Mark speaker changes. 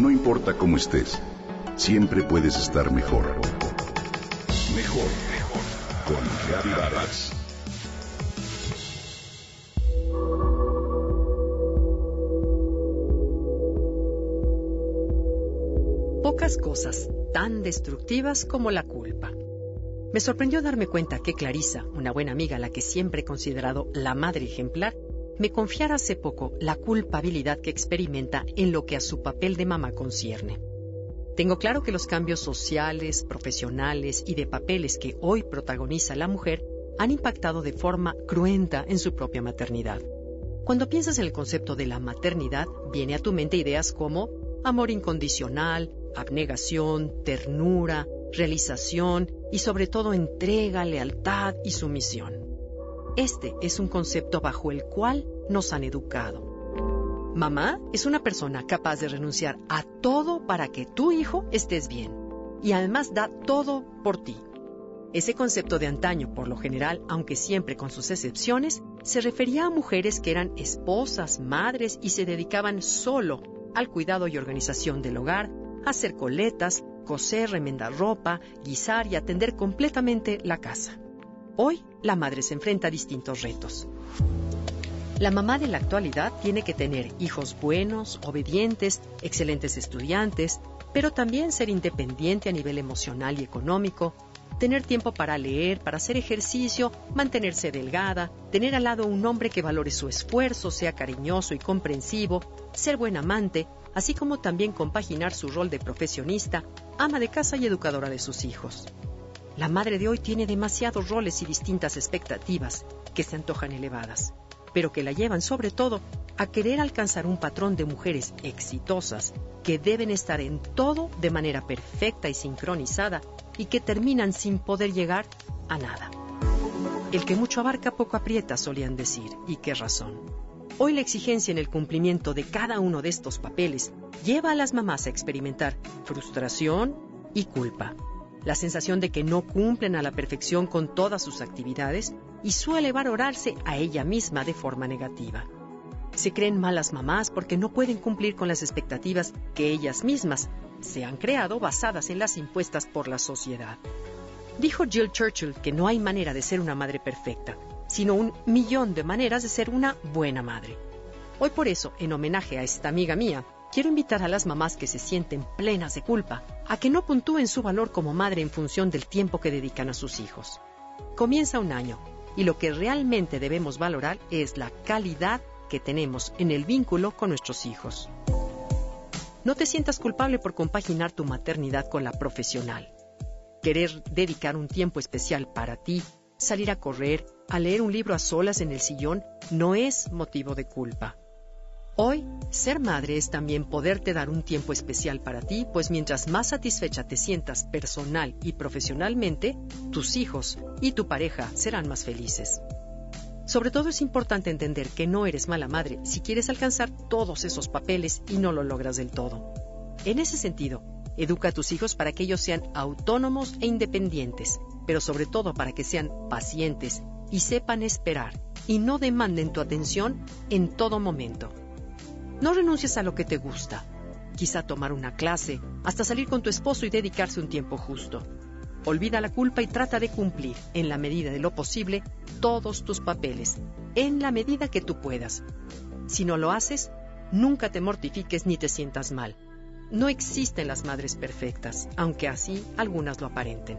Speaker 1: No importa cómo estés, siempre puedes estar mejor. Mejor, mejor. Con Reavivadas.
Speaker 2: Pocas cosas tan destructivas como la culpa. Me sorprendió darme cuenta que Clarisa, una buena amiga a la que siempre he considerado la madre ejemplar, me confiara hace poco la culpabilidad que experimenta en lo que a su papel de mamá concierne. Tengo claro que los cambios sociales, profesionales y de papeles que hoy protagoniza la mujer han impactado de forma cruenta en su propia maternidad. Cuando piensas en el concepto de la maternidad, viene a tu mente ideas como amor incondicional, abnegación, ternura, realización y sobre todo entrega, lealtad y sumisión. Este es un concepto bajo el cual nos han educado. Mamá es una persona capaz de renunciar a todo para que tu hijo estés bien y además da todo por ti. Ese concepto de antaño, por lo general, aunque siempre con sus excepciones, se refería a mujeres que eran esposas, madres y se dedicaban solo al cuidado y organización del hogar, hacer coletas, coser, remendar ropa, guisar y atender completamente la casa. Hoy la madre se enfrenta a distintos retos. La mamá de la actualidad tiene que tener hijos buenos, obedientes, excelentes estudiantes, pero también ser independiente a nivel emocional y económico, tener tiempo para leer, para hacer ejercicio, mantenerse delgada, tener al lado un hombre que valore su esfuerzo, sea cariñoso y comprensivo, ser buen amante, así como también compaginar su rol de profesionista, ama de casa y educadora de sus hijos. La madre de hoy tiene demasiados roles y distintas expectativas que se antojan elevadas, pero que la llevan sobre todo a querer alcanzar un patrón de mujeres exitosas que deben estar en todo de manera perfecta y sincronizada y que terminan sin poder llegar a nada. El que mucho abarca poco aprieta, solían decir, y qué razón. Hoy la exigencia en el cumplimiento de cada uno de estos papeles lleva a las mamás a experimentar frustración y culpa la sensación de que no cumplen a la perfección con todas sus actividades y suele valorarse a ella misma de forma negativa. Se creen malas mamás porque no pueden cumplir con las expectativas que ellas mismas se han creado basadas en las impuestas por la sociedad. Dijo Jill Churchill que no hay manera de ser una madre perfecta, sino un millón de maneras de ser una buena madre. Hoy por eso, en homenaje a esta amiga mía, quiero invitar a las mamás que se sienten plenas de culpa a que no puntúen su valor como madre en función del tiempo que dedican a sus hijos. Comienza un año y lo que realmente debemos valorar es la calidad que tenemos en el vínculo con nuestros hijos. No te sientas culpable por compaginar tu maternidad con la profesional. Querer dedicar un tiempo especial para ti, salir a correr, a leer un libro a solas en el sillón, no es motivo de culpa. Hoy, ser madre es también poderte dar un tiempo especial para ti, pues mientras más satisfecha te sientas personal y profesionalmente, tus hijos y tu pareja serán más felices. Sobre todo es importante entender que no eres mala madre si quieres alcanzar todos esos papeles y no lo logras del todo. En ese sentido, educa a tus hijos para que ellos sean autónomos e independientes, pero sobre todo para que sean pacientes y sepan esperar y no demanden tu atención en todo momento. No renuncies a lo que te gusta. Quizá tomar una clase, hasta salir con tu esposo y dedicarse un tiempo justo. Olvida la culpa y trata de cumplir, en la medida de lo posible, todos tus papeles, en la medida que tú puedas. Si no lo haces, nunca te mortifiques ni te sientas mal. No existen las madres perfectas, aunque así algunas lo aparenten.